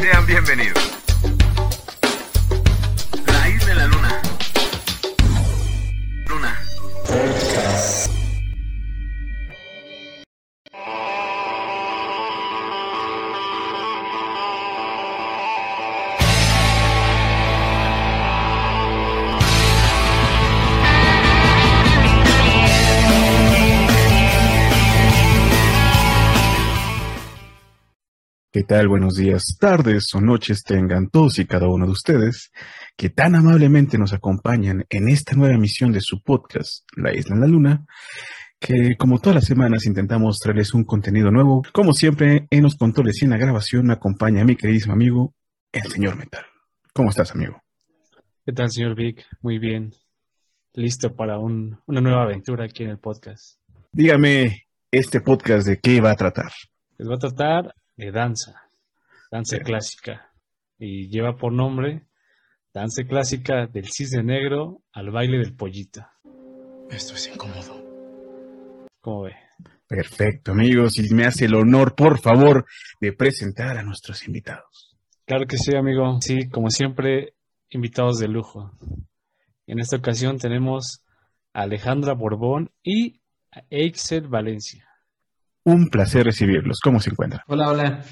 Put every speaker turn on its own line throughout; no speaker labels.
Sean bienvenidos.
Tal? Buenos días, tardes o noches tengan todos y cada uno de ustedes que tan amablemente nos acompañan en esta nueva emisión de su podcast, La Isla en la Luna, que como todas las semanas intentamos traerles un contenido nuevo. Como siempre, en los controles y en la grabación me acompaña mi queridísimo amigo, el señor Metal. ¿Cómo estás, amigo?
¿Qué tal, señor Vic? Muy bien. Listo para un- una nueva aventura aquí en el podcast.
Dígame, este podcast de qué va a tratar.
Les voy a tratar de danza, danza clásica. Y lleva por nombre Danza clásica del cisne negro al baile del pollito.
Esto es incómodo.
¿Cómo ve?
Perfecto, amigos, y me hace el honor, por favor, de presentar a nuestros invitados.
Claro que sí, amigo. Sí, como siempre, invitados de lujo. En esta ocasión tenemos a Alejandra Borbón y a Excel Valencia.
Un placer recibirlos. ¿Cómo se encuentran?
Hola, hola.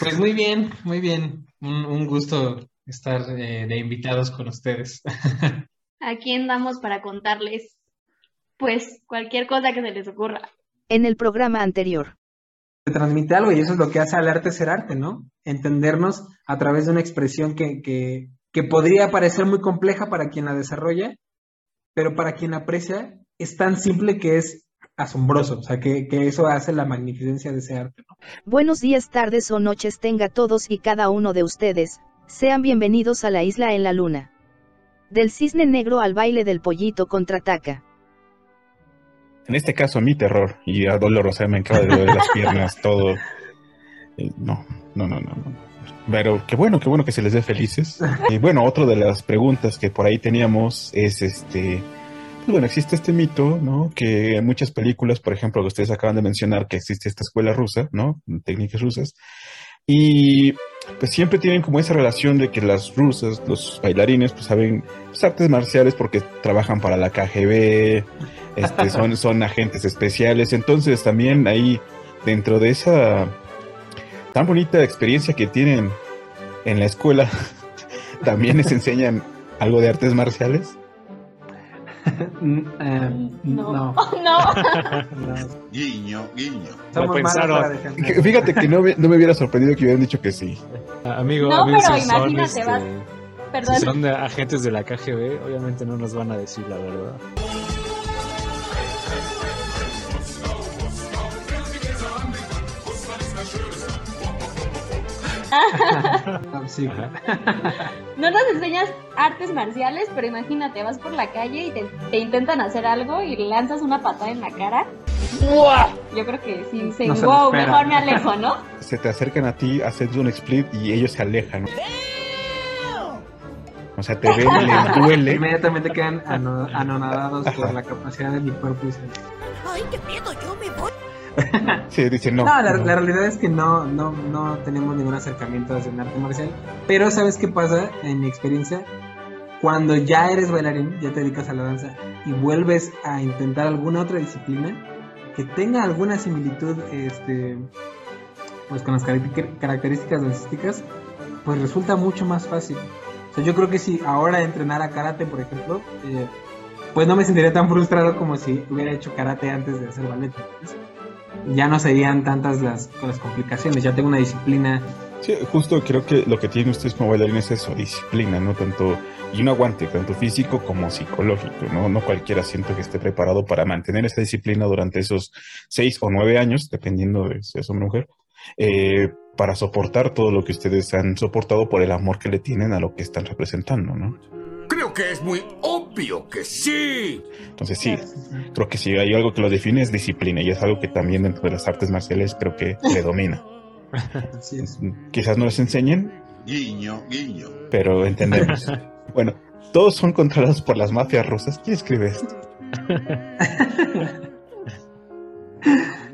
Pues muy bien, muy bien. Un, un gusto estar eh, de invitados con ustedes.
Aquí andamos para contarles, pues, cualquier cosa que se les ocurra.
en el programa anterior.
Se transmite algo y eso es lo que hace al arte ser arte, ¿no? Entendernos a través de una expresión que, que, que podría parecer muy compleja para quien la desarrolla, pero para quien la aprecia es tan simple que es asombroso. O sea, que, que eso hace la magnificencia de ese arte, ¿no?
Buenos días, tardes o noches tenga todos y cada uno de ustedes, sean bienvenidos a la isla en la luna. Del cisne negro al baile del pollito contraataca.
En este caso, mi terror y a dolor, o sea, me acaba de las piernas, todo. Eh, no, no, no, no, no. Pero qué bueno, qué bueno que se les dé felices. Y bueno, otra de las preguntas que por ahí teníamos es este. Bueno, existe este mito, ¿no? Que en muchas películas, por ejemplo, que ustedes acaban de mencionar que existe esta escuela rusa, ¿no? Técnicas rusas. Y pues siempre tienen como esa relación de que las rusas, los bailarines, pues saben pues, artes marciales porque trabajan para la KGB, este, son, son agentes especiales. Entonces también ahí, dentro de esa tan bonita experiencia que tienen en la escuela, también les enseñan algo de artes marciales.
Eh,
No.
no.
No,
Guiño, guiño.
Somos malos
pensaron.
Fíjate que no me, no me hubiera sorprendido que hubieran dicho que sí.
Ah, Amigo,
No,
amigo,
pero
si son,
vas-
este,
perdón.
Si son de agentes de la KGB, obviamente no nos van a decir la verdad.
Sí.
No nos enseñas artes marciales, pero imagínate, vas por la calle y te, te intentan hacer algo y le lanzas una patada en la cara. Yo creo que sí, dicen,
No
wow,
esperan".
mejor me alejo, ¿no?
Se te acercan a ti, haces un split y ellos se alejan. O sea, te ven, les duele.
Inmediatamente quedan ano- anonadados por la capacidad de mi cuerpo y se
Sí, dicen no.
No, la,
no.
la realidad es que no, no, no tenemos ningún acercamiento hacia un arte marcial. Pero ¿sabes qué pasa en mi experiencia? Cuando ya eres bailarín, ya te dedicas a la danza y vuelves a intentar alguna otra disciplina que tenga alguna similitud este, pues con las caracter- características dancísticas, pues resulta mucho más fácil. O sea, yo creo que si ahora entrenara karate, por ejemplo, eh, pues no me sentiría tan frustrado como si hubiera hecho karate antes de hacer ballet. Ya no serían tantas las, las complicaciones, ya tengo una disciplina.
Sí, justo creo que lo que tienen ustedes como bailarines es eso, disciplina, ¿no? Tanto, y un aguante, tanto físico como psicológico, ¿no? No cualquiera siento que esté preparado para mantener esa disciplina durante esos seis o nueve años, dependiendo de si es hombre o mujer, eh, para soportar todo lo que ustedes han soportado por el amor que le tienen a lo que están representando, ¿no?
Creo que es muy obvio que sí.
Entonces sí, creo que si hay algo que lo define es disciplina y es algo que también dentro de las artes marciales creo que predomina.
Así es.
Quizás no les enseñen,
Guiño, guiño.
pero entendemos. bueno, todos son controlados por las mafias rusas. ¿Quién escribe esto?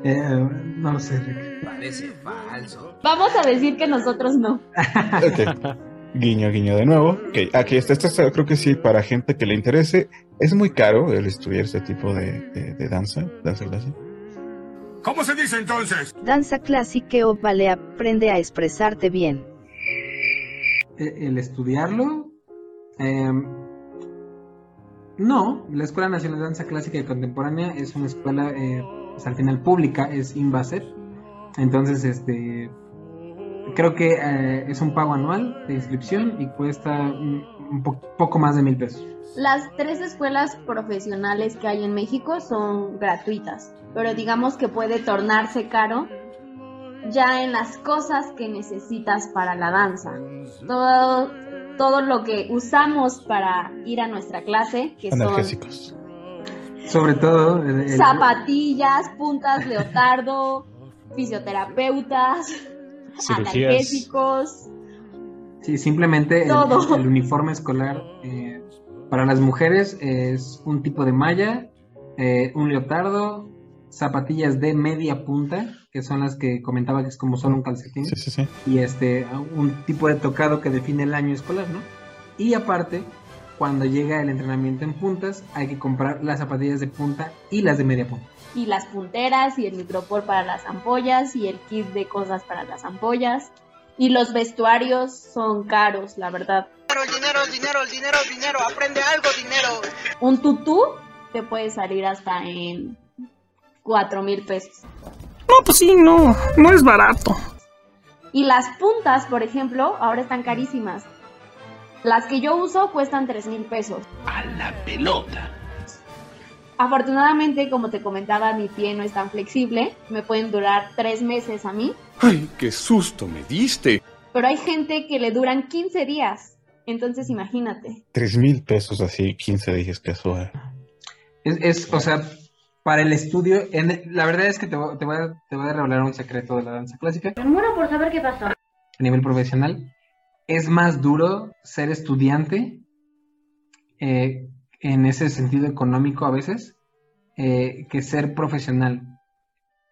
Eh, no lo sé, Rick.
Parece falso.
Vamos a decir que nosotros no.
Ok. Guiño, guiño de nuevo. Ok, aquí está. Este está, creo que sí, para gente que le interese. Es muy caro el estudiar este tipo de, de- de danza, danza clásica.
¿Cómo se dice entonces?
Danza clásica o vale aprende a expresarte bien.
Eh, El estudiarlo. eh, no, la Escuela Nacional de Danza Clásica y Contemporánea es una escuela, eh, pues, al final pública, es INVASER. Entonces, este. Creo que eh, es un pago anual de inscripción y cuesta un, un po- poco más de mil pesos.
Las tres escuelas profesionales que hay en México son gratuitas, pero digamos que puede tornarse caro ya en las cosas que necesitas para la danza. Todo, todo lo que usamos para ir a nuestra clase, que son
Analgésicos.
Sobre todo. el- el-
zapatillas, puntas leotardo, fisioterapeutas. Analgésicos.
Sí, simplemente el, uniforme escolar eh, para las mujeres es un tipo de malla, eh, un leotardo, zapatillas de media punta, que son las que comentaba que es como solo un calcetín,
Sí, sí, sí.
y este un tipo de tocado que define el año escolar, ¿no? Y aparte, cuando llega el entrenamiento en puntas, hay que comprar las zapatillas de punta y las de media punta.
Y las punteras y el micropor para las ampollas y el kit de cosas para las ampollas. Y los vestuarios son caros, la verdad.
Dinero, dinero, dinero, dinero, dinero, aprende algo, dinero.
Un tutú te puede salir hasta en cuatro mil pesos.
No, pues sí, no, no es barato.
Y las puntas, por ejemplo, ahora están carísimas. Las que yo uso cuestan tres mil pesos.
A la pelota.
Afortunadamente, como te comentaba, mi pie no es tan flexible. Me pueden durar tres meses a mí.
Ay, qué susto me diste.
Pero hay gente que le duran 15 días. Entonces, imagínate.
Tres mil pesos así, 15 días eh.
Es, es, o sea, para el estudio, en- la verdad es que te, voy- te voy a, te voy a revelar un secreto de la danza clásica.
Me muero por saber qué pasó.
a nivel profesional, es más duro ser estudiante eh, en ese sentido económico a veces eh, que ser profesional.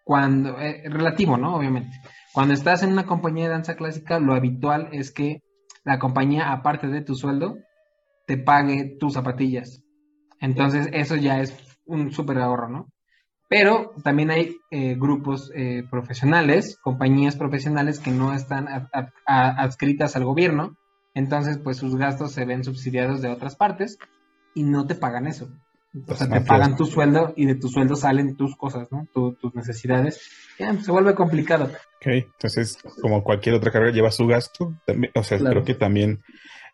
Cuando, eh, relativo, ¿no? Obviamente. Cuando estás en una compañía de danza clásica, lo habitual es que la compañía, aparte de tu sueldo, te pague tus zapatillas. Entonces, eso ya es un súper ahorro, ¿no? Pero también hay eh, grupos eh, profesionales, compañías profesionales que no están adscritas al gobierno, entonces pues sus gastos se ven subsidiados de otras partes y no te pagan eso. O sea, te pagan tu sueldo y de tu sueldo salen tus cosas, ¿no? Tu- tus necesidades. Ya, se vuelve complicado.
Ok, entonces, como cualquier otra carrera lleva su gasto, también, o sea,
Claro.
creo que también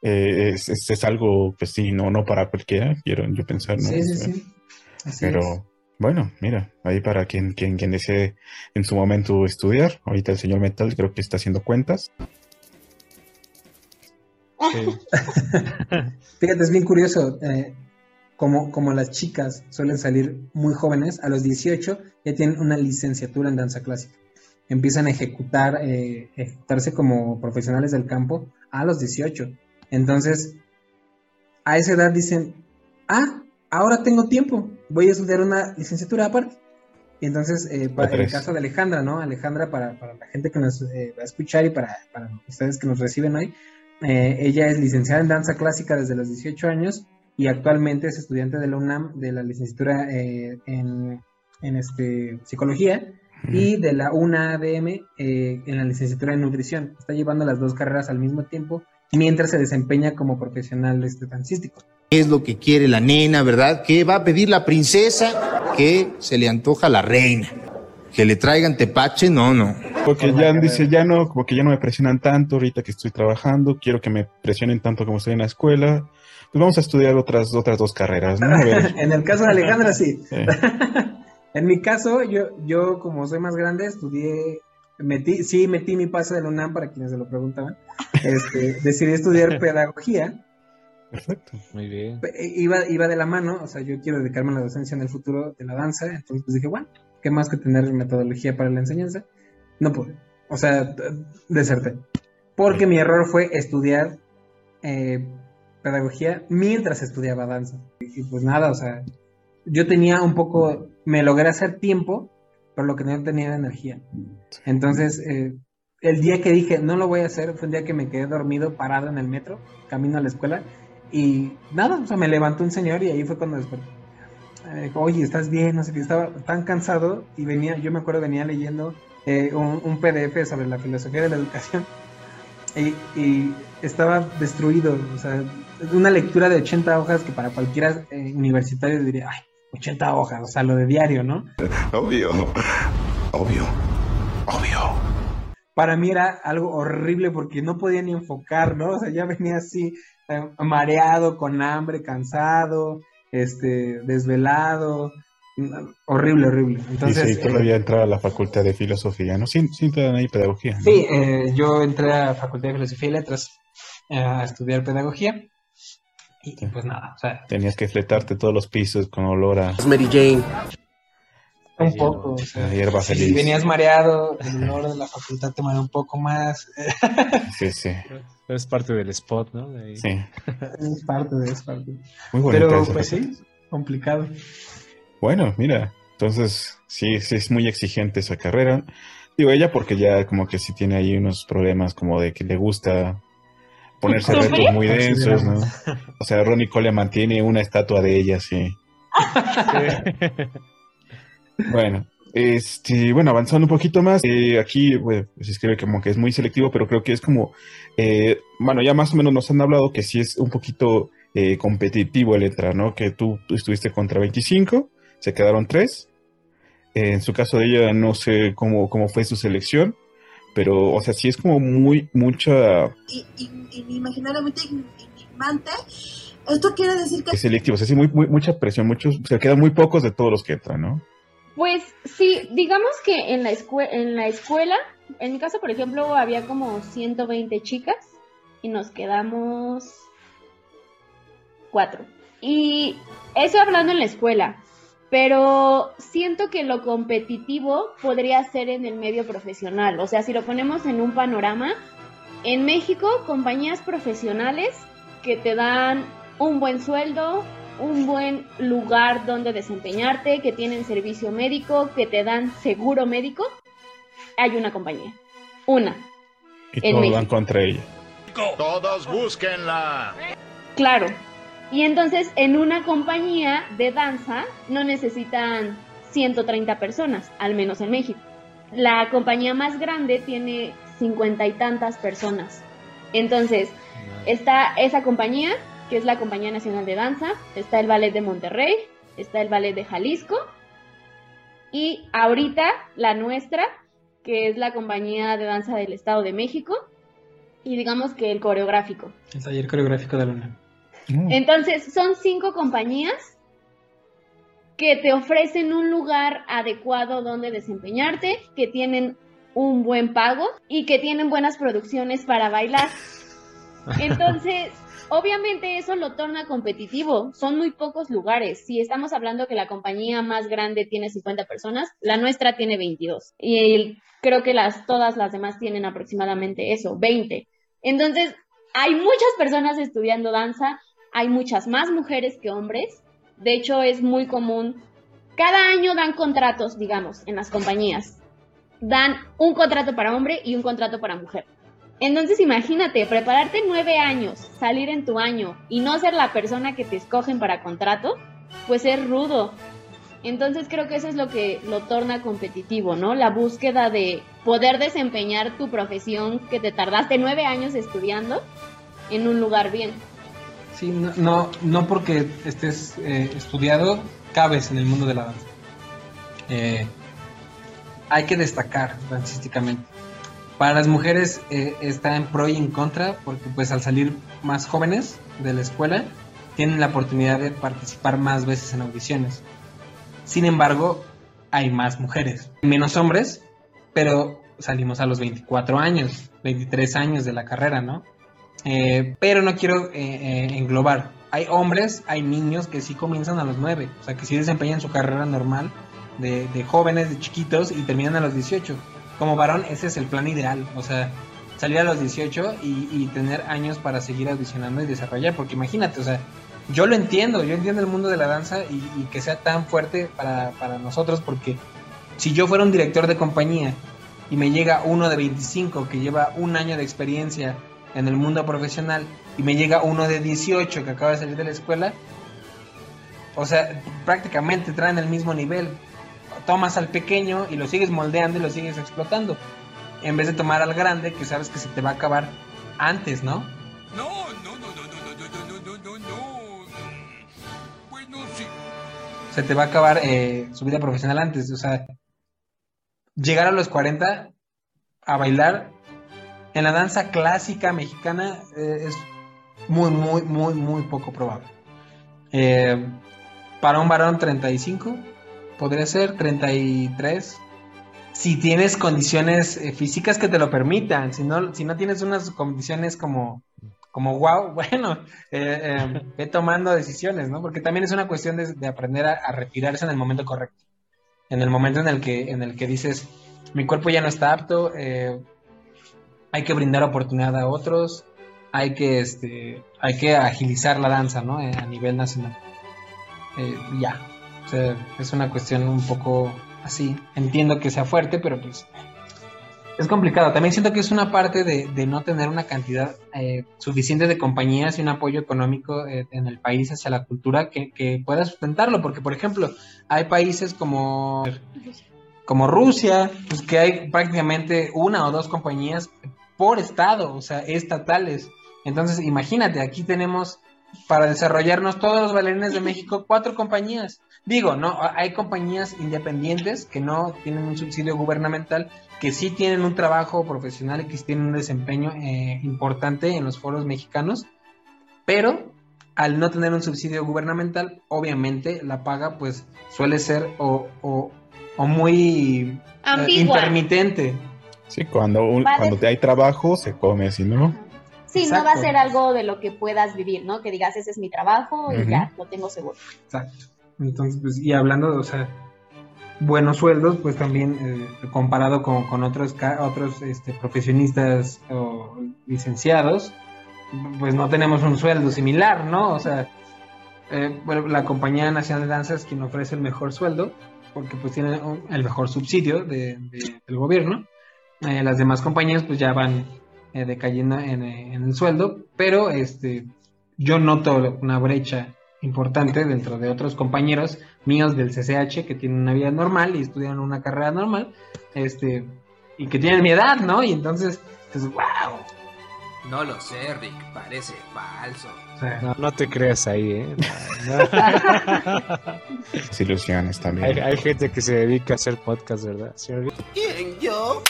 eh, es, es- es algo, pues sí, no, no para cualquiera, quiero yo pensar, ¿no?
Sí, sí, sí. Así
Pero
es.
bueno, mira, ahí para quien, quien, quien desee en su momento estudiar, ahorita el señor Metal creo que está haciendo cuentas.
Sí.
Fíjate, es bien curioso. eh, como, como las chicas suelen salir muy jóvenes, a los 18 ya tienen una licenciatura en danza clásica. Empiezan a ejecutar, eh, ejecutarse como profesionales del campo a los 18. Entonces, a esa edad dicen, ah, ahora tengo tiempo, voy a estudiar una licenciatura aparte. Y entonces, eh, para, el caso de Alejandra, ¿no? Alejandra, para, para la gente que nos eh, va a escuchar y para, para ustedes que nos reciben hoy, eh, ella es licenciada en danza clásica desde los 18 años y actualmente es estudiante de la UNAM de la licenciatura eh, en, en, este, psicología y de la UNADM eh, en la licenciatura en nutrición. Está llevando las dos carreras al mismo tiempo mientras se desempeña como profesional este, dancístico.
¿Qué es lo que quiere la nena, verdad? ¿Qué va a pedir la princesa? ¿Qué se le antoja la reina? ¿Que le traigan tepache? No, no.
Porque ya dice, ya no, como que ya no me presionan tanto ahorita que estoy trabajando, quiero que me presionen tanto como estoy en la escuela. Pues vamos a estudiar otras, otras dos carreras, ¿no? A ver,
en el caso de Alejandra, sí. En mi caso, yo, yo como soy más grande, estudié, metí, sí metí mi pase de la UNAM para quienes se lo preguntaban. Este, decidí estudiar pedagogía.
perfecto.
Muy bien.
Iba, iba de la mano, o sea, yo quiero dedicarme a la docencia en el futuro de la danza, entonces pues dije, bueno, ¿qué más que tener metodología para la enseñanza? No pude, o sea, deserté. Porque mi error fue estudiar eh, pedagogía mientras estudiaba danza. Y pues nada, o sea, yo tenía un poco, me logré hacer tiempo pero lo que no tenía era energía. Entonces, eh, el día que dije, no lo voy a hacer, fue un día que me quedé dormido, parado en el metro, camino a la escuela, y nada, o sea, me levantó un señor y ahí fue cuando desperté. Dijo, Oye, ¿estás bien? No sé qué, estaba tan cansado y venía, yo me acuerdo, venía leyendo eh, un, un PDF sobre la filosofía de la educación y, y estaba destruido, o sea, una lectura de 80 hojas que para cualquiera eh, universitario diría, ay, 80 hojas, o sea, lo de diario, ¿no?
Obvio. Obvio. Obvio.
Para mí era algo horrible porque no podía ni enfocar, ¿no? O sea, ya venía así, eh, mareado, con hambre, cansado, este, desvelado, horrible, horrible. Entonces,
y sí,
eh,
todavía entraba a la facultad de filosofía, ¿no? Sí, te dan ahí pedagogía. ¿no?
Sí, eh, yo entré a Facultad de Filosofía y Letras eh, a estudiar pedagogía. Y, y pues nada, o sea,
Tenías que fletarte todos los pisos con olor a,
Mary Jane.
Un poco. O sea,
a hierba
si
feliz.
venías mareado, el olor de la facultad te marea un poco más.
Sí, sí,
Pero es parte del spot, ¿no? De ahí.
sí.
Es parte de es parte.
Muy bonita
Pero pues sí, complicado.
Bueno, mira, entonces sí, sí es muy exigente esa carrera. Digo, ella porque ya como que sí tiene ahí unos problemas como de que le gusta ponerse retos muy densos, ¿no? O sea, Ronnie Coleman mantiene una estatua de ella, sí. Bueno, este, bueno, avanzando un poquito más, eh, aquí bueno, se escribe como que es muy selectivo, pero creo que es como, eh, bueno, ya más o menos nos han hablado que sí es un poquito eh, competitivo el entrar, ¿no? Que tú estuviste contra 25, se quedaron 3. en su caso de ella, no sé cómo, cómo fue su selección, pero, o sea, sí es como muy, mucha
inimaginablemente enigmante. Esto quiere decir que
selectivo, o sea, sí, muy, muy- mucha presión, muchos, se quedan muy pocos de todos los que entran, ¿no?
Pues sí, digamos que en la, en la escuela, en mi caso, por ejemplo, había como 120 chicas y nos quedamos cuatro. Y eso hablando en la escuela, pero siento que lo competitivo podría ser en el medio profesional. O sea, si lo ponemos en un panorama, en México, compañías profesionales que te dan un buen sueldo, un buen lugar donde desempeñarte, que tienen servicio médico, que te dan seguro médico, hay una compañía. Una.
Y
En
todos
México.
van contra ella.
Todos búsquenla.
Claro. Y entonces en una compañía de danza no necesitan 130 personas, al menos en México. La compañía más grande tiene cincuenta y tantas personas. Entonces, está esa compañía, que es la Compañía Nacional de Danza, está el Ballet de Monterrey, está el Ballet de Jalisco, y ahorita la nuestra, que es la Compañía de Danza del Estado de México, y digamos que el coreográfico.
El taller coreográfico de Luna.
Mm.
Entonces, son cinco compañías que te ofrecen un lugar adecuado donde desempeñarte, que tienen un buen pago y que tienen buenas producciones para bailar. Entonces, obviamente eso lo torna competitivo. Son muy pocos lugares. Si estamos hablando que la compañía más grande tiene 50 personas, la nuestra tiene 22. Y creo que las, todas las demás tienen aproximadamente eso, 20. Entonces, hay muchas personas estudiando danza, hay muchas más mujeres que hombres. De hecho, es muy común. Cada año dan contratos, digamos, en las compañías. Dan un contrato para hombre y un contrato para mujer. Entonces imagínate, prepararte nueve años, salir en tu año y no ser la persona que te escogen para contrato, pues es rudo. Entonces creo que eso es lo que lo torna competitivo, ¿no? La búsqueda de poder desempeñar tu profesión que te tardaste nueve años estudiando en un lugar bien.
Sí, no, no, no porque estés eh, estudiado, cabes en el mundo de la danza. Eh, hay que destacar dancísticamente. Para las mujeres eh, está en pro y en contra, porque pues al salir más jóvenes de la escuela, tienen la oportunidad de participar más veces en audiciones. Sin embargo, hay más mujeres, menos hombres, pero salimos a los 24 años, 23 años de la carrera, ¿no? Eh, pero no quiero eh, englobar. Hay hombres, hay niños que sí comienzan a los 9, o sea, que sí desempeñan su carrera normal de, de jóvenes, de chiquitos y terminan a los 18. Como varón, ese es el plan ideal, o sea, salir a los 18 y, tener años para seguir audicionando y desarrollar, porque imagínate, o sea, yo lo entiendo, yo entiendo el mundo de la danza y, y que sea tan fuerte para, para nosotros, porque Si yo fuera un director de compañía y me llega uno de 25 que lleva un año de experiencia en el mundo profesional y me llega uno de 18 que acaba de salir de la escuela, o sea, prácticamente traen el mismo nivel. Tomas al pequeño y lo sigues moldeando y lo sigues explotando. En vez de tomar al grande que sabes que se te va a acabar antes, ¿no?
No, no, no, no, no, no, no, no, no, no. Bueno, sí.
Se te va a acabar eh, su vida profesional antes. O sea, llegar a los 40 a bailar en la danza clásica mexicana eh, es muy, muy, muy, muy poco probable. Eh, para un varón 35, podría ser 33. Si tienes condiciones eh, físicas que te lo permitan, si no, si no tienes unas condiciones como, como wow, bueno, eh, eh, ve tomando decisiones, ¿no? Porque también es una cuestión de, de aprender a, a retirarse en el momento correcto. En el momento en el que, en el que dices, mi cuerpo ya no está apto, eh, hay que brindar oportunidad a otros, hay que, este, hay que agilizar la danza, ¿no? A nivel nacional. Ya. O sea, es una cuestión un poco así. Entiendo que sea fuerte, pero pues es complicado. También siento que es una parte de, de no tener una cantidad eh, suficiente de compañías y un apoyo económico eh, en el país hacia la cultura que, que pueda sustentarlo. Porque, por ejemplo, hay países como, como Rusia, pues que hay prácticamente una o dos compañías por estado, o sea, estatales. Entonces, imagínate, aquí tenemos para desarrollarnos todos los bailarines de México cuatro compañías. Digo, no, hay compañías independientes que no tienen un subsidio gubernamental, que sí tienen un trabajo profesional y que sí tienen un desempeño eh, importante en los foros mexicanos, pero al no tener un subsidio gubernamental, obviamente la paga pues suele ser o, o, o muy eh, intermitente.
Sí, cuando, un-
Vale.
cuando te hay trabajo, se come, si no.
Sí, no va a
Exacto.
ser algo de lo que puedas vivir, ¿no? Que digas, ese es mi trabajo y
Ujú.
ya, lo tengo seguro.
Exacto. Entonces, pues, y hablando o sea, buenos sueldos, pues también eh, comparado con, con otros, otros este, profesionistas o licenciados, pues no tenemos un sueldo similar, ¿no? O sea, eh, la Compañía Nacional de Danza es quien ofrece el mejor sueldo, porque pues tiene el mejor subsidio de- de- del gobierno. Eh, las demás compañías pues ya van decayendo en, en el sueldo, pero este yo noto una brecha importante dentro de otros compañeros míos del CCH que tienen una vida normal y estudian una carrera normal, este, y que tienen mi edad, ¿no? Y entonces, pues, wow.
No lo sé, Rick, parece falso.
No, no te creas ahí, ¿eh? No, no.
Desilusiones también.
hay, hay gente que se dedica a hacer podcast, ¿verdad? ¿Sí, Rick?
¿Quién, yo?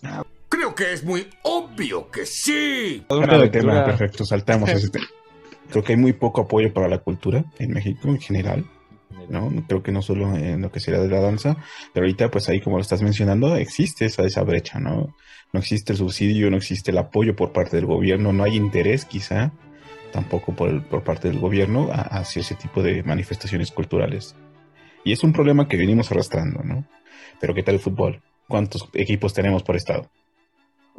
Creo que es muy obvio que sí.
Una
de tema, perfecto, saltamos ese tema. Creo que hay muy poco apoyo para la cultura en México en general, ¿no? Creo que no solo en lo que sería de la danza, pero ahorita pues ahí como lo estás mencionando, existe esa, esa brecha, ¿no? No existe el subsidio, no existe el apoyo por parte del gobierno, no hay interés quizá tampoco por, el- por parte del gobierno a- hacia ese tipo de manifestaciones culturales. Y es un problema que venimos arrastrando, ¿no? Pero ¿qué tal el fútbol? ¿Cuántos equipos tenemos por estado?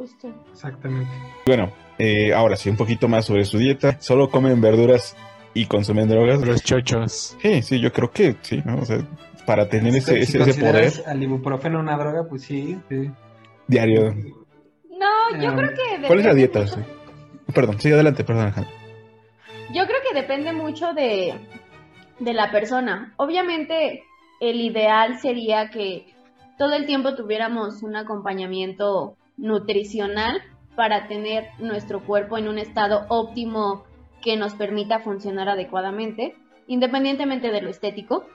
Justo.
exactamente.
Bueno, eh, ahora sí, un poquito más sobre su dieta. ¿Solo comen verduras y consumen drogas?
Los chochos.
Sí, sí, yo creo que sí, ¿no? O sea, para tener ese,
Si
ese, ese poder
al ibuprofeno una droga, pues sí, sí.
diario.
No, yo
Ah,
creo que...
¿Cuál es la
depende
dieta?
mucho-
Sí. Perdón, sí, adelante, perdón, Alejandro.
Yo creo que depende mucho de, de la persona. Obviamente, el ideal sería que todo el tiempo tuviéramos un acompañamiento nutricional para tener nuestro cuerpo en un estado óptimo que nos permita funcionar adecuadamente, independientemente de lo estético.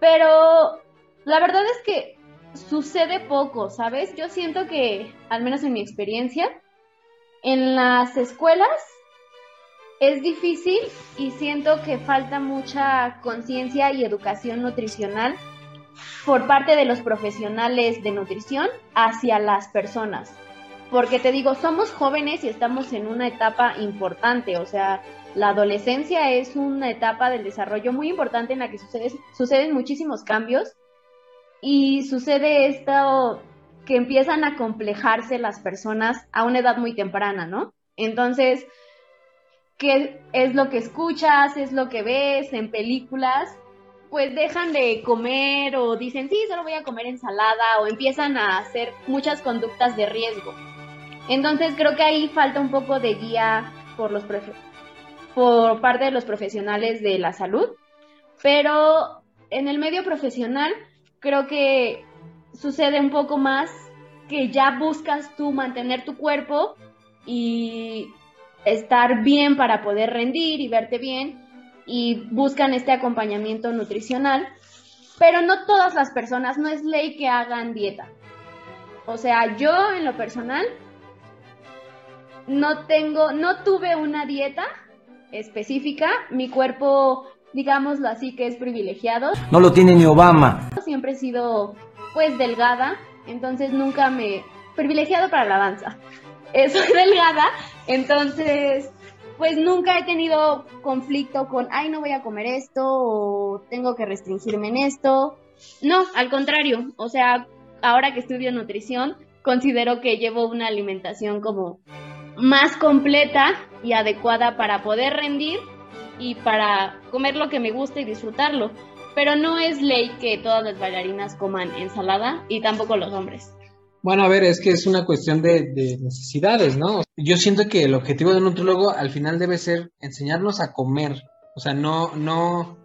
Pero la verdad es que sucede poco, ¿sabes? Yo siento que, al menos en mi experiencia, en las escuelas es difícil y siento que falta mucha conciencia y educación nutricional por parte de los profesionales de nutrición hacia las personas. Porque te digo, somos jóvenes y estamos en una etapa importante, o sea, la adolescencia es una etapa del desarrollo muy importante en la que sucede- suceden muchísimos cambios y sucede esto que empiezan a complejarse las personas a una edad muy temprana, ¿no? Entonces, ¿qué es lo que escuchas? ¿Es lo que ves en películas? Pues dejan de comer o dicen, sí, solo voy a comer ensalada o empiezan a hacer muchas conductas de riesgo. Entonces creo que ahí falta un poco de guía por, los por parte de los profesionales de la salud, pero en el medio profesional creo que sucede un poco más que ya buscas tú mantener tu cuerpo y estar bien para poder rendir y verte bien y buscan este acompañamiento nutricional, pero no todas las personas, no es ley que hagan dieta. O sea, yo en lo personal no tengo, no tuve una dieta específica, mi cuerpo, digámoslo así, que es privilegiado.
No lo tiene ni Obama.
Siempre he sido pues delgada, entonces nunca me privilegiado para la danza. Eh, soy delgada, entonces pues nunca he tenido conflicto con, ay, no voy a comer esto o tengo que restringirme en esto. No, al contrario, o sea, ahora que estudio nutrición, considero que llevo una alimentación como más completa y adecuada para poder rendir y para comer lo que me gusta y disfrutarlo. Pero no es ley que todas las bailarinas coman ensalada y tampoco los hombres.
Bueno, a ver, es que es una cuestión de, necesidades, ¿no? Yo siento que el objetivo de un nutrólogo al final debe ser enseñarnos a comer, o sea, no, no,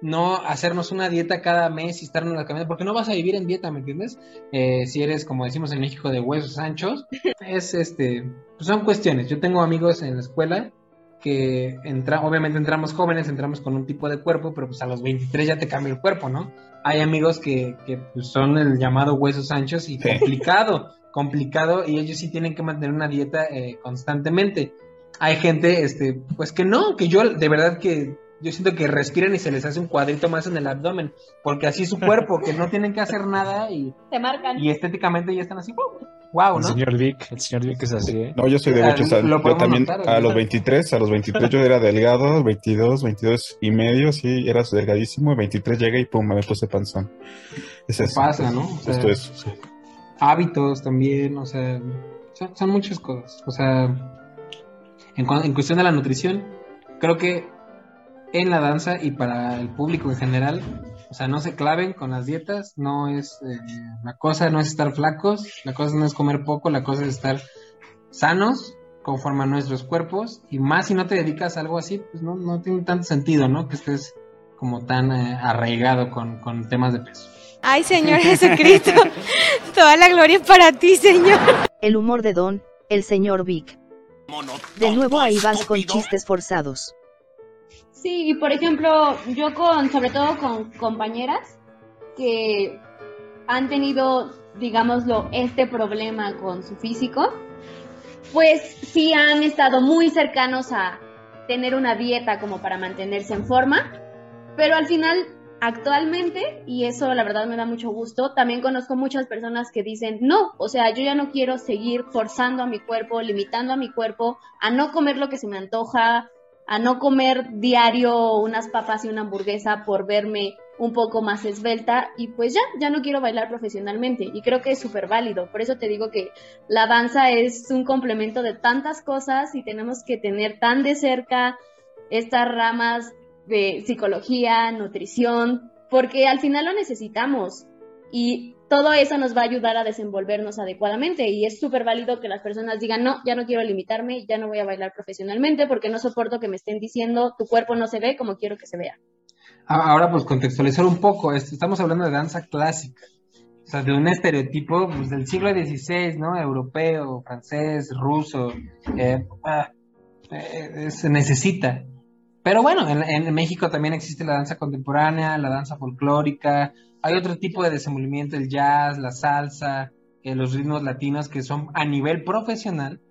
no hacernos una dieta cada mes y estarnos la camisa, porque no vas a vivir en dieta, ¿me entiendes? Eh, si eres, como decimos en México, de huesos anchos, es este, pues son cuestiones. Yo tengo amigos en la escuela que entra, obviamente entramos jóvenes, entramos con un tipo de cuerpo, pero pues a los 23 ya te cambia el cuerpo, ¿no? Hay amigos que, que pues, son el llamado huesos anchos y complicado, complicado, y ellos sí tienen que mantener una dieta eh, constantemente. Hay gente, este, pues que no, que yo de verdad que yo siento que respiran y se les hace un cuadrito más en el abdomen, porque así es su cuerpo, que no tienen que hacer nada y,
se marcan.
y estéticamente ya están así, wow, ¿no?
El señor Vic, el señor Vic es así, ¿eh?
No, yo soy de
Ah,
o sea, yo también
notar,
a los
ahorita.
23, a los 23 yo era delgado, 22, 22 y medio, sí, eras delgadísimo, 23 llegué y pum, me puse panzón. Es
Se
eso.
pasa, ¿no? O sea,
Justo eso, sí.
hábitos también, o sea, son, son muchas cosas. O sea, en, en cuestión de la nutrición, creo que en la danza y para el público en general, o sea, no se claven con las dietas, no es, eh, la cosa no es estar flacos, la cosa no es comer poco, la cosa es estar sanos conforme a nuestros cuerpos y más si no te dedicas a algo así, pues no, no tiene tanto sentido, ¿no? Que estés como tan eh, arraigado con, con temas de peso.
Ay, Señor Jesucristo, toda la gloria es para ti, Señor.
El humor de Don, el señor Vic. De nuevo ahí vas con chistes forzados.
Sí, y por ejemplo, yo con, sobre todo con compañeras que han tenido, digámoslo, este problema con su físico, pues sí han estado muy cercanos a tener una dieta como para mantenerse en forma, pero al final, actualmente, y eso la verdad me da mucho gusto, también conozco muchas personas que dicen, no, o sea, yo ya no quiero seguir forzando a mi cuerpo, limitando a mi cuerpo a no comer lo que se me antoja, a no comer diario unas papas y una hamburguesa por verme un poco más esbelta y pues ya, ya no quiero bailar profesionalmente y creo que es súper válido. Por eso te digo que la danza es un complemento de tantas cosas y tenemos que tener tan de cerca estas ramas de psicología, nutrición, porque al final lo necesitamos y todo eso nos va a ayudar a desenvolvernos adecuadamente y es súper válido que las personas digan, no, ya no quiero limitarme, ya no voy a bailar profesionalmente porque no soporto que me estén diciendo, tu cuerpo no se ve como quiero que se vea.
A- Ahora, pues contextualizar un poco, esto, estamos hablando de danza clásica, o sea, de un estereotipo pues, del siglo XVI, ¿no? Europeo, francés, ruso, eh, ah, eh, se necesita. Pero bueno, en, en México también existe la danza contemporánea, la danza folclórica, hay otro tipo de desenvolvimiento, el jazz, la salsa, eh, los ritmos latinos que son a nivel profesional,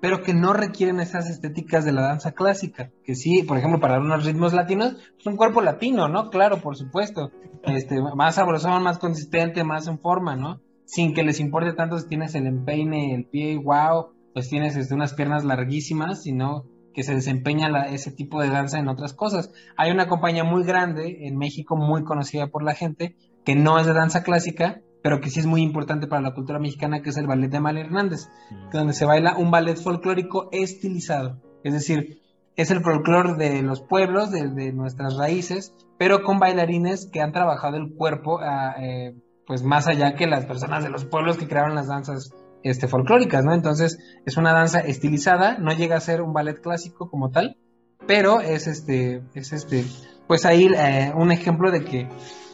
pero que no requieren esas estéticas de la danza clásica. Que sí, por ejemplo, para unos ritmos latinos, es un cuerpo latino, ¿no? Claro, por supuesto. Este, más sabrosón, más consistente, más en forma, ¿no? Sin que les importe tanto si tienes el empeine, el pie, wow, pues tienes este, unas piernas larguísimas, sino que se desempeña la- ese tipo de danza en otras cosas. Hay una compañía muy grande en México, muy conocida por la gente, que no es de danza clásica, pero que sí es muy importante para la cultura mexicana, que es el ballet de Mal Hernández, que donde se baila un ballet folclórico estilizado. Es decir, es el folclore de los pueblos, de, de nuestras raíces, pero con bailarines que han trabajado el cuerpo ah, eh, pues más allá que las personas de los pueblos que crearon las danzas este, folclóricas, ¿no? Entonces es una danza estilizada, no llega a ser un ballet clásico como tal, pero es este, es este, pues ahí eh, un ejemplo de que,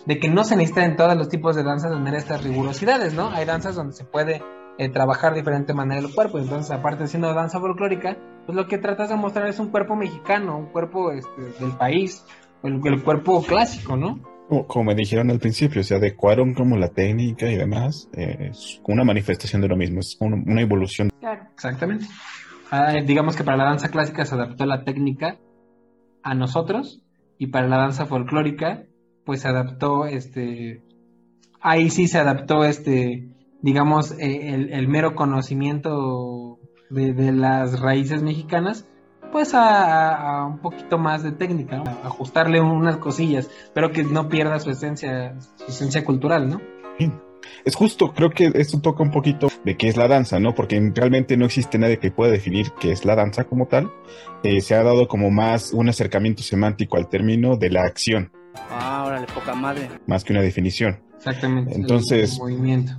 de que no se necesita en todos los tipos de danzas tener estas rigurosidades, ¿no? Hay danzas donde se puede eh, trabajar de diferente manera el cuerpo, entonces aparte de siendo danza folclórica, pues lo que tratas de mostrar es un cuerpo mexicano, un cuerpo este, del país, el, el cuerpo clásico, ¿no?
Como, como me dijeron al principio, se adecuaron como la técnica y demás, eh, es una manifestación de lo mismo, es un- una evolución.
Claro.
Exactamente. Ah, digamos que para la danza clásica se adaptó la técnica a nosotros y para la danza folclórica pues se adaptó este ahí sí se adaptó este digamos eh, el, mero conocimiento de, las raíces mexicanas pues a, un poquito más de técnica ajustarle unas cosillas pero que no pierda su esencia su esencia cultural no
Es justo, creo que esto toca un poquito de qué es la danza, ¿no? Porque realmente no existe nadie que pueda definir qué es la danza como tal. Eh, se ha dado como más un acercamiento semántico al término de la acción,
Ah, órale, poca madre.
más que una definición.
exactamente
Entonces-
el movimiento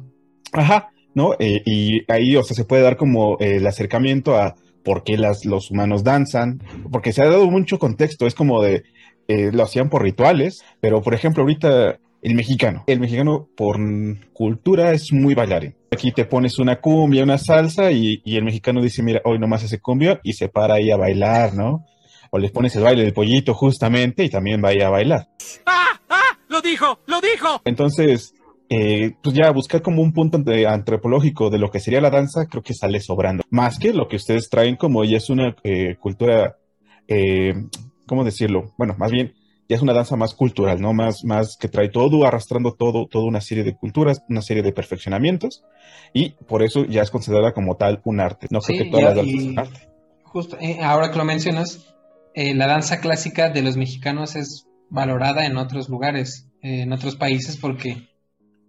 Ajá, ¿no? Eh, y ahí, o sea, se puede dar como eh, el acercamiento a por qué las, los humanos danzan, porque se ha dado mucho contexto, es como de, eh, lo hacían por rituales, pero por ejemplo, ahorita el mexicano, el mexicano por cultura es muy bailarín. Aquí te pones una cumbia, una salsa y, y el mexicano dice, mira, hoy nomás ese cumbia y se para ahí a bailar, ¿no? O les pones el baile del pollito justamente y también va ahí a bailar.
¡Ah! ¡Ah! ¡Lo dijo! ¡Lo dijo!
Entonces, eh, pues ya buscar como un punto de- antropológico de lo que sería la danza, creo que sale sobrando. Más que lo que ustedes traen como ya es una eh, cultura, eh, ¿cómo decirlo? Bueno, más bien ya es una danza más cultural, ¿no? Más, más que trae todo, arrastrando todo, toda una serie de culturas, una serie de perfeccionamientos, y por eso ya es considerada como tal un arte. No creo
Sí,
que todas
ya,
las danzas son arte.
Justo, eh, ahora que lo mencionas, eh, la danza clásica de los mexicanos es valorada en otros lugares, eh, en otros países, porque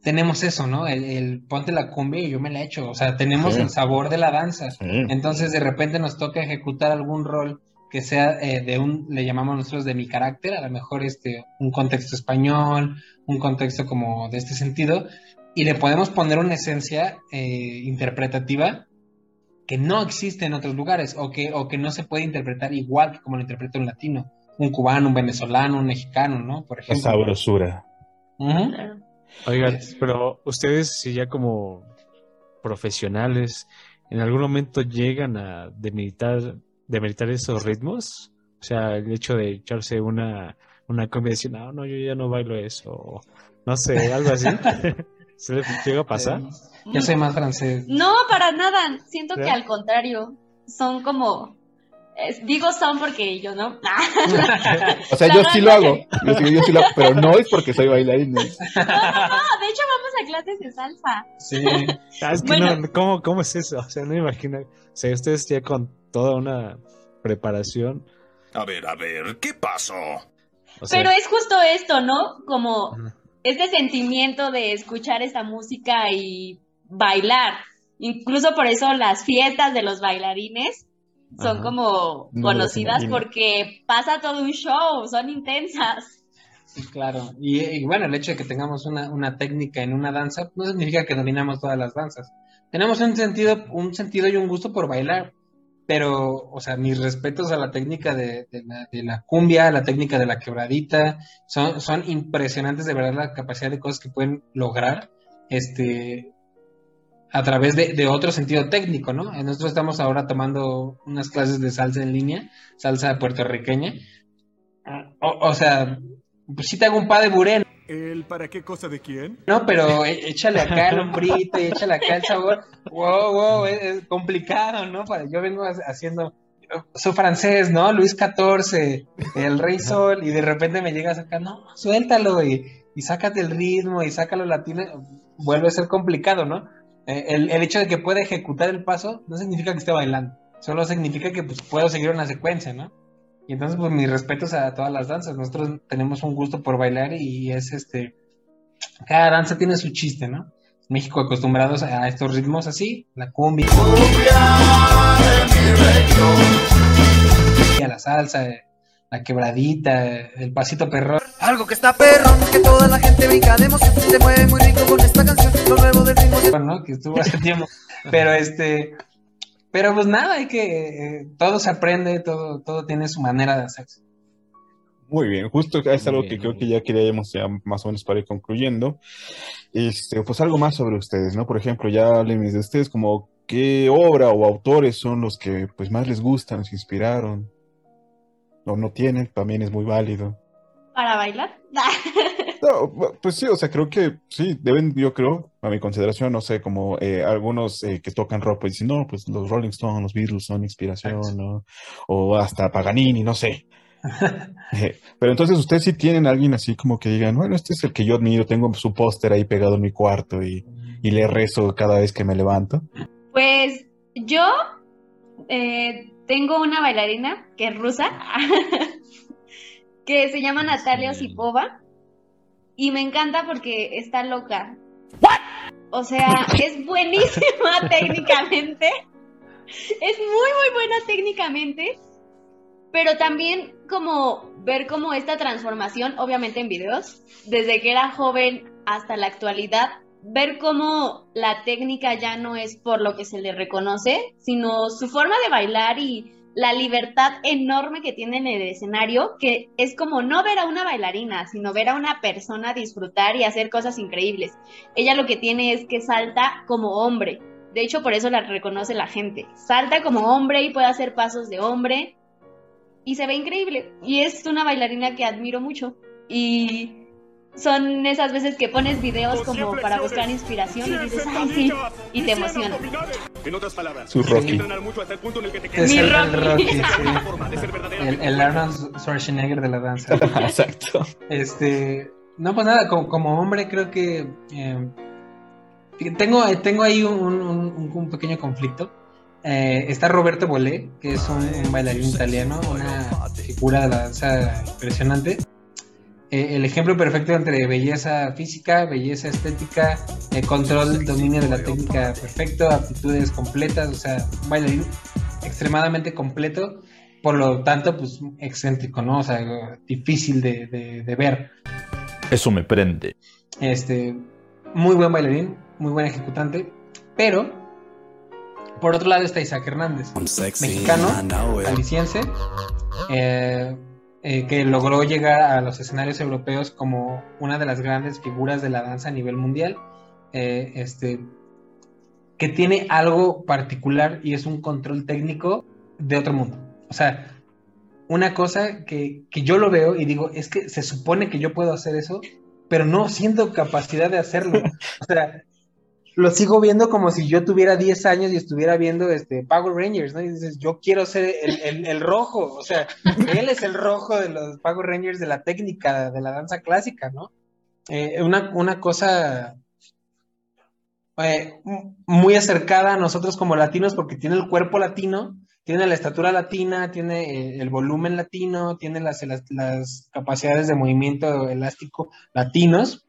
tenemos eso, ¿no? El, el ponte la cumbia y yo me la echo, o sea, tenemos
Sí.
el sabor de la danza.
Sí.
Entonces, de repente nos toca ejecutar algún rol que sea eh, de un, le llamamos nosotros de mi carácter, a lo mejor este, un contexto español, un contexto como de este sentido, y le podemos poner una esencia eh, interpretativa que no existe en otros lugares o que, o que no se puede interpretar igual que como lo interpreta un latino, un cubano, un venezolano, un mexicano, ¿no? Por
La
ejemplo.
sabrosura.
Ujú.
Oigan, pero ustedes, si ya como profesionales, en algún momento llegan a demeritar, demeritar esos ritmos? O sea, el hecho de echarse una, una cumbia y decir, no, no, yo ya no bailo eso. o no sé, algo así. ¿Se le llega a pasar?
Yo soy más francés.
No, para nada. Siento que
¿Ya?
al contrario, son como... es- digo son porque yo no.
O sea, yo sí lo hago, yo sí, yo sí lo hago, pero no es porque soy bailarín. ¿no?
No, no, no, de hecho vamos a clases de salsa.
Sí.
Ah, es que
Bueno.
no, ¿cómo, ¿cómo es eso? O sea, no me imagino. O sea, ustedes ya con toda una preparación.
A ver, a ver, ¿qué pasó?
O sea,
Pero es justo esto, ¿no? Como este sentimiento de escuchar esta música y bailar. Incluso por eso las fiestas de los bailarines son
Ajá.
como
No
conocidas porque pasa todo un show, son intensas.
Sí, claro. Y, y bueno, el hecho de que tengamos una, una técnica en una danza no significa que dominamos todas las danzas. Tenemos un sentido, un sentido y un gusto por bailar. Pero, o sea, mis respetos a la técnica de, de la, de la cumbia, la técnica de la quebradita, son, son impresionantes de verdad la capacidad de cosas que pueden lograr este, a través de, de otro sentido técnico, ¿no? Nosotros estamos ahora tomando unas clases de salsa en línea, salsa puertorriqueña. O, o sea, pues sí te hago un pa de buré,
¿El para qué cosa de quién?
¿no? Pero é- échale acá el hombrito y échale acá el sabor. Wow, wow, es, es complicado, ¿no? Para, yo vengo ha- haciendo, soy francés, ¿no? Luis XIV, el Rey Sol, y de repente me llegas acá, no, suéltalo y, y sácate el ritmo y sácalo latino, vuelve a ser complicado, ¿no? Eh, El, hecho de que pueda ejecutar el paso no significa que esté bailando, solo significa que pues, puedo seguir una secuencia, ¿no? Y entonces, pues mis respetos a todas las danzas. Nosotros tenemos un gusto por bailar y es este. Cada danza tiene su chiste, ¿no? México acostumbrados a estos ritmos así, la cumbia. La salsa, la quebradita, el pasito perrón.
Algo que está perrón, que toda la gente brinca de emoción, se mueve muy rico con esta canción, lo nuevo del ritmo. de-
¿no? Que estuvo hace tiempo. Pero este, pero pues nada, hay que, eh, todo se aprende, todo, todo tiene su manera de hacerse.
Muy bien, justo es algo que creo que ya queríamos ya más o menos para ir concluyendo. Este, pues algo más sobre ustedes, ¿no? Por ejemplo, ya háblenme de ustedes como qué obra o autores son los que pues más les gustan, los inspiraron. O no tienen, también es muy válido.
Para bailar.
No, pues sí, o sea, creo que sí, deben, yo creo, a mi consideración, no sé, como eh, algunos eh, que tocan rock, pues dicen, no, pues los Rolling Stones, los Beatles son inspiración, ¿no? O hasta Paganini, no sé. Eh, Pero entonces ustedes sí tienen a alguien así como que digan, bueno, este es el que yo admiro, tengo su póster ahí pegado en mi cuarto y, y le rezo cada vez que me levanto.
Pues yo eh, tengo una bailarina que es rusa, que se llama Natalia Osipova, y me encanta porque está loca. O sea, es buenísima técnicamente, es muy, muy buena técnicamente, pero también como ver como esta transformación, obviamente en videos, desde que era joven hasta la actualidad, ver cómo la técnica ya no es por lo que se le reconoce, sino su forma de bailar y la libertad enorme que tiene en el escenario, que es como no ver a una bailarina, sino ver a una persona disfrutar y hacer cosas increíbles. Ella lo que tiene es que salta como hombre. De hecho, por eso la reconoce la gente. Salta como hombre y puede hacer pasos de hombre y se ve increíble. Y es una bailarina que admiro mucho. Y son esas veces que pones videos como para buscar inspiración y dices, ay, sí, y te emociona.
En otras palabras,
Su Rocky.
entrenar mucho hasta el punto en el que te
Es
Mi
el, el
Rocky.
Rocky, sí.
forma de ser verdadero.
El, el Arnold Schwarzenegger de la danza.
Exacto.
Este, no, pues nada, como, como hombre creo que eh, tengo, tengo ahí un, un- un- un pequeño conflicto. Eh, está Roberto Bolé, que es un, un bailarín italiano, una figura de la danza impresionante. Eh, el ejemplo perfecto entre belleza física, belleza estética, eh, control, dominio de la técnica perfecto, aptitudes completas, o sea, un bailarín extremadamente completo, por lo tanto, pues excéntrico, ¿no? O sea, difícil de, de- de ver.
Eso me prende.
Este, muy buen bailarín, muy buen ejecutante, pero por otro lado está Isaac Hernández, mexicano, aliciense, eh, eh, que logró llegar a los escenarios europeos como una de las grandes figuras de la danza a nivel mundial, eh, este, que tiene algo particular y es un control técnico de otro mundo. O sea, una cosa que, que yo lo veo y digo, es que se supone que yo puedo hacer eso, pero no siento capacidad de hacerlo. O sea, lo sigo viendo como si yo tuviera 10 años y estuviera viendo este Power Rangers, ¿no? Y dices, yo quiero ser el, el- el rojo, o sea, él es el rojo de los Power Rangers de la técnica, de la danza clásica, ¿no? Eh, una, una cosa eh, muy acercada a nosotros como latinos porque tiene el cuerpo latino, tiene la estatura latina, tiene eh, el volumen latino, tiene las, las, las capacidades de movimiento elástico latinos,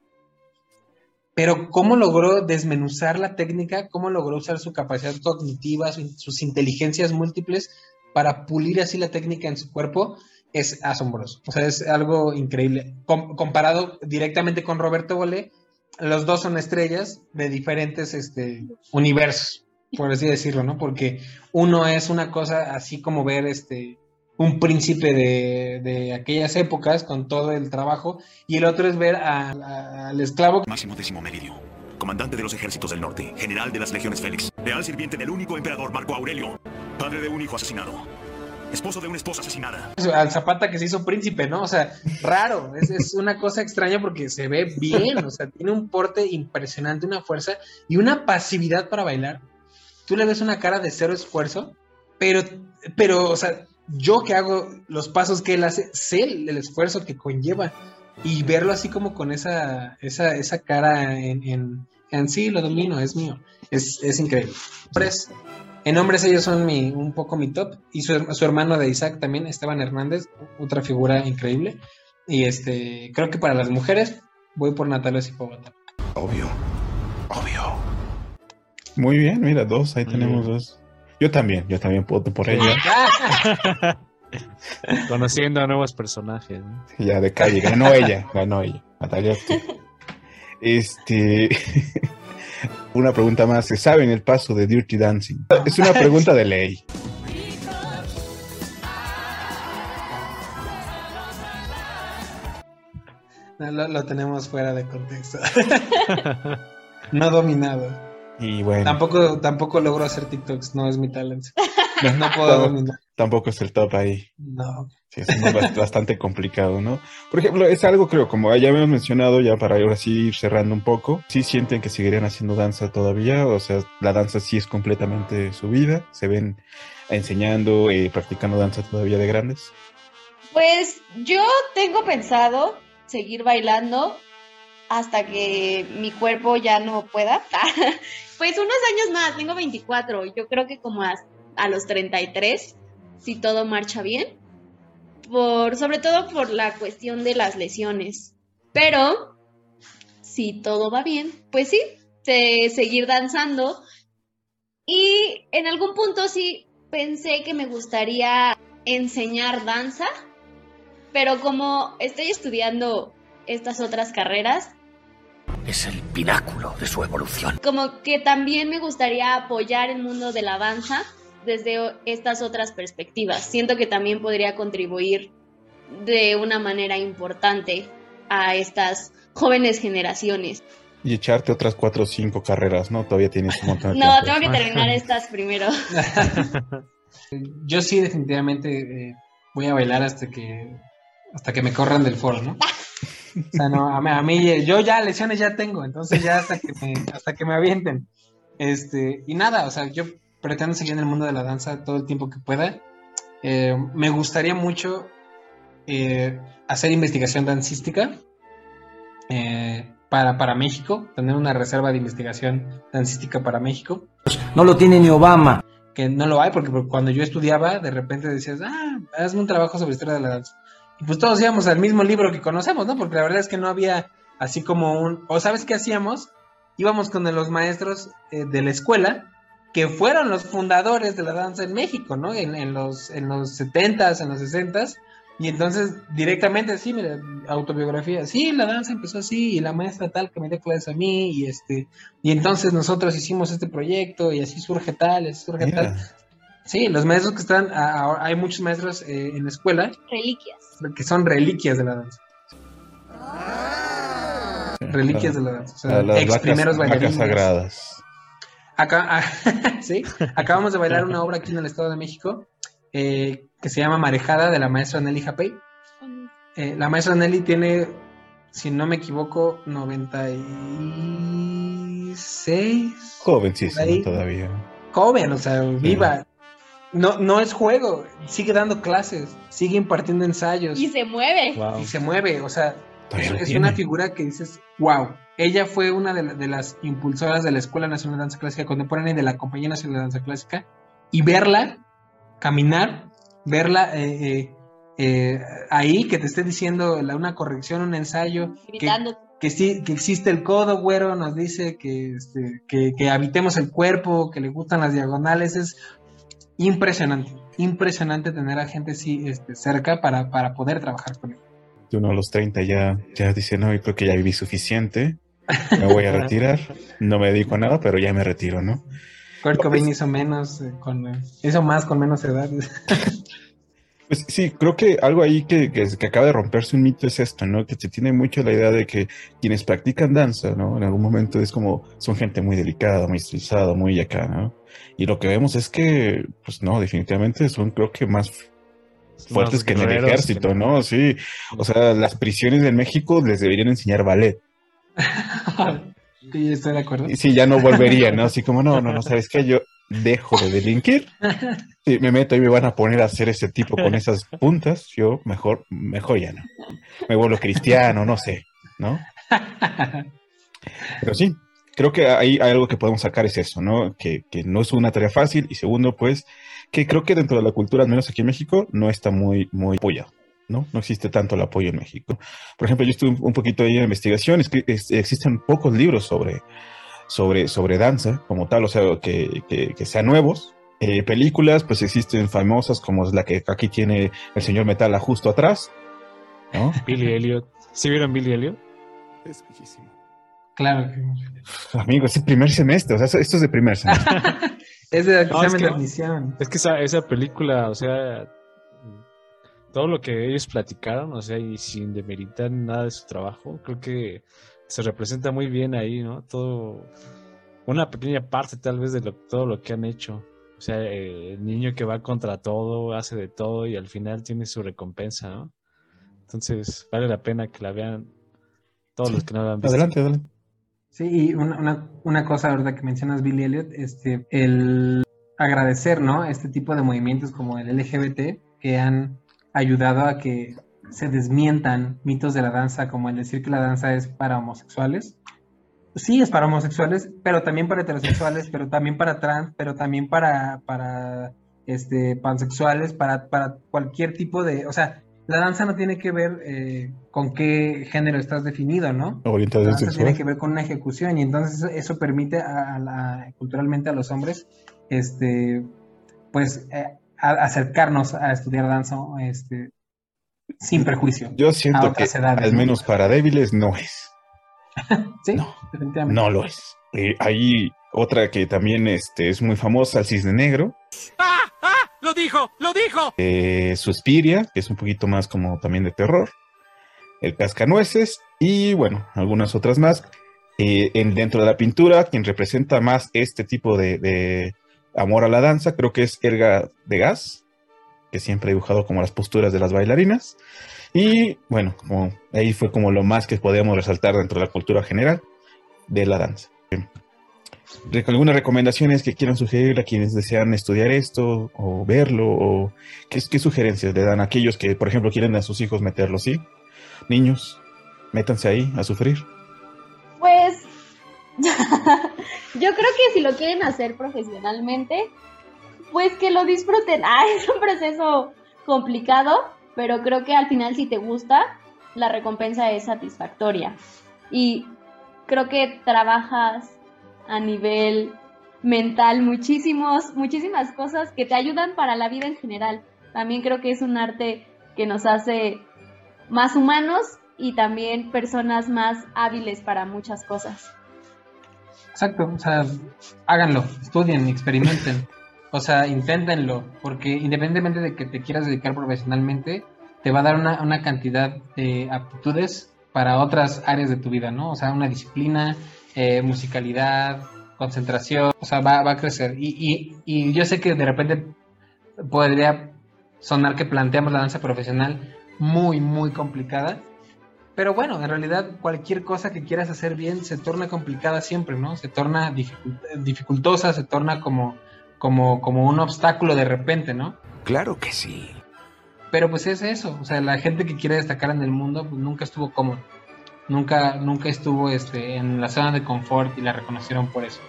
pero cómo logró desmenuzar la técnica, cómo logró usar su capacidad cognitiva, su- sus inteligencias múltiples para pulir así la técnica en su cuerpo, es asombroso. O sea, es algo increíble. Com- comparado directamente con Roberto Bolé, los dos son estrellas de diferentes este, universos, por así decirlo, ¿no? Porque uno es una cosa así como ver este un príncipe de, de aquellas épocas con todo el trabajo y el otro es ver a- a- al esclavo
Máximo décimo meridio. Comandante de los ejércitos del norte, general de las legiones Félix, leal sirviente del único emperador Marco Aurelio, padre de un hijo asesinado, esposo de una esposa asesinada.
al Zapata que se hizo príncipe, ¿no? O sea, raro, es, es una cosa extraña porque se ve bien, o sea, tiene un porte impresionante, una fuerza y una pasividad para bailar. Tú le ves una cara de cero esfuerzo, pero, pero, o sea, yo que hago los pasos que él hace, sé el, el esfuerzo que conlleva y verlo así como con esa, esa, esa cara en, en, en sí, lo domino, es mío, es, es increíble. Hombres, en hombres ellos son mi, un poco mi top y su, su hermano de Isaac también, Esteban Hernández, otra figura increíble. Y este, creo que para las mujeres voy por Natalia Sipobata.
Obvio, obvio.
Muy bien, mira, dos, ahí tenemos dos. Yo también, yo también voto por ella.
Conociendo a nuevos personajes. ¿no?
Ya de calle, ganó ella, ganó ella. Natalia. Este. Una pregunta más. ¿Se saben el paso de Dirty Dancing? Es una pregunta de ley.
No, lo, lo tenemos fuera de contexto. no dominado.
Y bueno,
Tampoco, tampoco logro hacer TikToks, no es mi talento. No puedo
tampoco,
dominar.
tampoco es el top ahí.
No.
Sí, es bastante complicado, ¿no? Por ejemplo, es algo, creo, como ya habíamos mencionado, ya para ahora sí ir cerrando un poco, ¿sí sienten que seguirían haciendo danza todavía? O sea, la danza sí es completamente su vida, se ven enseñando, eh, practicando danza todavía de grandes.
Pues yo tengo pensado seguir bailando hasta que mi cuerpo ya no pueda. pues unos años más, tengo 24, yo creo que como a, a los 33, si todo marcha bien, por, sobre todo por la cuestión de las lesiones. Pero si todo va bien, pues sí, se- seguir danzando. Y en algún punto sí pensé que me gustaría enseñar danza, pero como estoy estudiando estas otras carreras,
Es el pináculo de su evolución.
como que también me gustaría apoyar el mundo de la danza desde estas otras perspectivas. Siento que también podría contribuir de una manera importante a estas jóvenes generaciones.
Y echarte otras cuatro o cinco carreras, ¿no? Todavía tienes un montón de
No,
tiempo.
tengo que terminar estas primero.
Yo sí definitivamente eh, voy a bailar hasta que hasta que me corran del foro, ¿no? O sea, no, a mí, a mí, yo ya lesiones ya tengo, entonces ya hasta que me, hasta que me avienten. Este, y nada, o sea, yo pretendo seguir en el mundo de la danza todo el tiempo que pueda. Eh, me gustaría mucho eh, hacer investigación dancística eh, para, para México, tener una reserva de investigación dancística para México
No lo tiene ni Obama.
que no lo hay, porque cuando yo estudiaba, de repente decías, ah, hazme un trabajo sobre historia de la danza. Y pues todos íbamos al mismo libro que conocemos, ¿no? Porque la verdad es que no había así como un... ¿O sabes qué hacíamos? Íbamos con los maestros eh, de la escuela, que fueron los fundadores de la danza en México, ¿no? En, en los, en los 70s, en los 60s. Y entonces directamente, sí, mira, autobiografía, sí, la danza empezó así, y la maestra tal que me dio clases a mí, y este, y entonces nosotros hicimos este proyecto, y así surge tal, así surge tal. Sí, los maestros que están, a- a- hay muchos maestros eh, en la escuela
Reliquias.
que son reliquias de la danza. Reliquias de la danza. O sea,
las
ex
vacas-
primeros
vacas
bailarines.
sagradas.
Acá, ah, sí, acabamos de bailar una obra aquí en el Estado de México eh, que se llama Marejada de la maestra Nelly Japey. Eh, la maestra Nelly tiene, si no me equivoco, 96.
Jovencísimo
Ahí.
todavía.
Joven, o sea, viva. No, no es juego, sigue dando clases, sigue impartiendo ensayos.
Y se mueve.
Y se mueve, o sea, es, una figura que dices, wow. Ella fue una de, la- de las impulsoras de la Escuela Nacional de Danza Clásica Contemporánea y de la Compañía Nacional de Danza Clásica. Y verla caminar, verla eh, eh, eh, ahí, que te esté diciendo la- una corrección, un ensayo, que, que sí, que existe el codo, güero, nos dice que, este, que, que habitemos el cuerpo, que le gustan las diagonales, es impresionante, impresionante tener a gente así este, cerca para, para poder trabajar con él.
Uno a los 30 ya, ya dice, no, yo creo que ya viví suficiente, me voy a retirar, no me dedico a nada, pero ya me retiro, ¿no?
Kurt Cobain hizo menos, eh, con, eh, hizo más con menos edad.
Pues sí, creo que algo ahí que, que, que acaba de romperse un mito es esto, ¿no? Que se tiene mucho la idea de que quienes practican danza, ¿no? En algún momento es como, son gente muy delicada, muy estresada, muy acá, ¿no? Y lo que vemos es que, pues no, definitivamente son creo que más fuertes que en el ejército,
que-
¿no? Sí, o sea, las prisiones de México les deberían enseñar ballet.
Sí, estoy de acuerdo.
Y sí, ya no volverían, ¿no? Así como, no, no, no, ¿sabes qué? Yo dejo de delinquir, me meto y me van a poner a hacer ese tipo con esas puntas, yo mejor, mejor ya no. Me vuelvo cristiano, no sé, ¿no? Pero sí, creo que ahí hay algo que podemos sacar es eso, ¿no? Que, que no es una tarea fácil y segundo, pues, que creo que dentro de la cultura, al menos aquí en México, no está muy, muy apoyado. ¿no? No existe tanto el apoyo en México. Por ejemplo, yo estuve un- poquito ahí en investigación, existen pocos libros sobre, sobre, sobre danza como tal, o sea, que, que, que sean nuevos. Eh, películas, pues existen famosas como la que aquí tiene el señor Metala justo atrás. ¿no?
Billy Elliot. ¿Sí vieron Billy Elliot?
Es bellísimo.
Claro que
Amigo, es el primer semestre, o sea, esto es de primer semestre.
es de
No, es que-
de admisión.
Es que esa, esa película, o sea, todo lo que ellos platicaron, o sea, y sin demeritar nada de su trabajo, creo que se representa muy bien ahí, ¿no? Todo, una pequeña parte tal vez de lo, todo lo que han hecho. O sea, eh, el niño que va contra todo, hace de todo y al final tiene su recompensa, ¿no? Entonces, vale la pena que la vean todos los que no la han visto.
adelante, adelante.
Sí, y una, una, una cosa, ¿verdad? Que mencionas Billy Elliot, este, el agradecer, ¿no? Este tipo de movimientos como el LGBT que han ayudado a que se desmientan mitos de la danza, como el decir que la danza es para homosexuales. Sí, es para homosexuales, pero también para heterosexuales, pero también para trans, pero también para, para este, pansexuales, para, para cualquier tipo de... O sea, la danza no tiene que ver eh, con qué género estás definido, ¿no?
Orientación
La danza
sexual.
tiene que ver con una ejecución y entonces eso, permite a, a la- culturalmente a los hombres, este, pues, eh, a- acercarnos a estudiar danza, este, sin prejuicio.
Yo siento que
edades,
al
¿no?
menos para débiles no es.
Sí, definitivamente.
No lo es. Eh, hay otra que también este, es muy famosa, el cisne negro.
¡Ah! ¡Ah! ¡Lo dijo! ¡Lo dijo!
eh, Suspiria, que es un poquito más como también de terror, el Cascanueces y bueno, algunas otras más. Eh, en, dentro de la pintura, quien representa más este tipo de, de amor a la danza, creo que es Erga de Gas, que siempre ha dibujado como las posturas de las bailarinas. Y bueno, como, ahí fue como lo más que podíamos resaltar dentro de la cultura general de la danza. ¿Algunas recomendaciones que quieran sugerir a quienes desean estudiar esto o verlo? O ¿qué, qué sugerencias le dan a aquellos que, por ejemplo, quieren a sus hijos meterlo así? Niños, métanse ahí a sufrir.
Pues yo creo que si lo quieren hacer profesionalmente, pues que lo disfruten. Ah, es un proceso complicado, pero creo que al final si te gusta, la recompensa es satisfactoria. Y creo que trabajas a nivel mental muchísimos, muchísimas cosas que te ayudan para la vida en general. También creo que es un arte que nos hace más humanos y también personas más hábiles para muchas cosas.
Exacto, o sea, háganlo, estudien, experimenten, o sea, inténtenlo, porque independientemente de que te quieras dedicar profesionalmente, te va a dar una, una cantidad de aptitudes para otras áreas de tu vida, ¿no? O sea, una disciplina, eh, musicalidad, concentración, o sea, va, va a crecer. Y, y, y yo sé que de repente podría sonar que planteamos la danza profesional muy, muy complicada, pero bueno, en realidad cualquier cosa que quieras hacer bien se torna complicada siempre, ¿no? Se torna dificult- dificultosa, se torna como, como, como un obstáculo de repente, ¿no?
Claro que sí.
Pero pues es eso, o sea, la gente que quiere destacar en el mundo pues nunca estuvo cómodo, nunca, nunca estuvo este, en la zona de confort y la reconocieron por eso.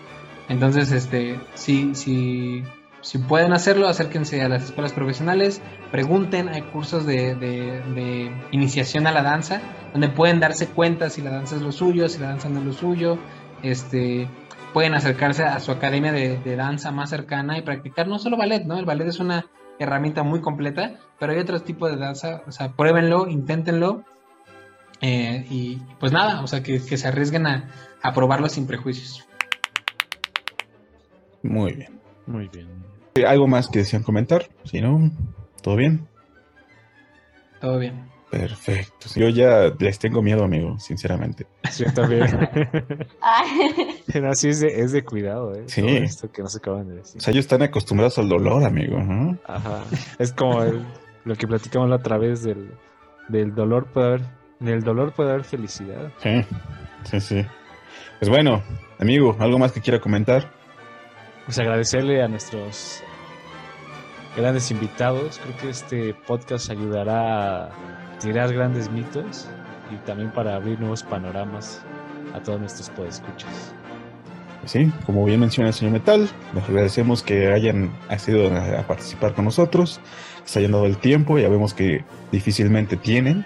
Entonces, este, si, si, si pueden hacerlo, acérquense a las escuelas profesionales, pregunten, hay cursos de, de- de iniciación a la danza, donde pueden darse cuenta si la danza es lo suyo, si la danza no es lo suyo, este, pueden acercarse a su academia de, de danza más cercana y practicar no solo ballet, ¿no? El ballet es una herramienta muy completa, pero hay otros tipos de danza, o sea, pruébenlo, inténtenlo, eh, y pues nada, o sea, que, que se arriesguen a, a probarlo sin prejuicios.
Muy bien.
Muy bien.
Eh, ¿Algo más que desean comentar? Si no, ¿todo bien?
Todo bien.
Perfecto. Yo ya les tengo miedo, amigo, sinceramente.
Yo también. Pero así es de, es de cuidado, ¿eh?
Sí.
Todo esto que nos acaban de decir.
O sea, ellos están acostumbrados al dolor, amigo. ¿no?
Ajá. Es como el- lo que platicamos la otra vez del, del dolor puede haber, en el dolor puede haber felicidad.
Sí, sí, sí. Pues bueno, amigo, ¿algo más que quiera comentar?
Pues agradecerle a nuestros grandes invitados. Creo que este podcast ayudará a tirar grandes mitos y también para abrir nuevos panoramas a todos nuestros podescuchas.
Pues sí, como bien menciona el señor Metal, les agradecemos que hayan accedido a, participar con nosotros, que se hayan dado el tiempo, ya vemos que difícilmente tienen,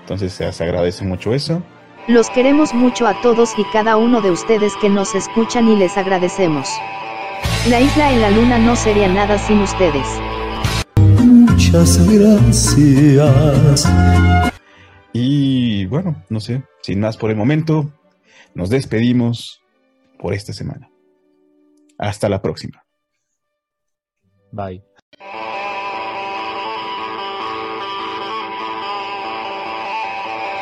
entonces se, se agradece mucho eso.
Los queremos mucho a todos y cada uno de ustedes que nos escuchan y les agradecemos. La isla en la luna no sería nada sin ustedes.
Muchas gracias.
Y bueno, no sé, sin más por el momento, nos despedimos por esta semana. Hasta la próxima.
Bye.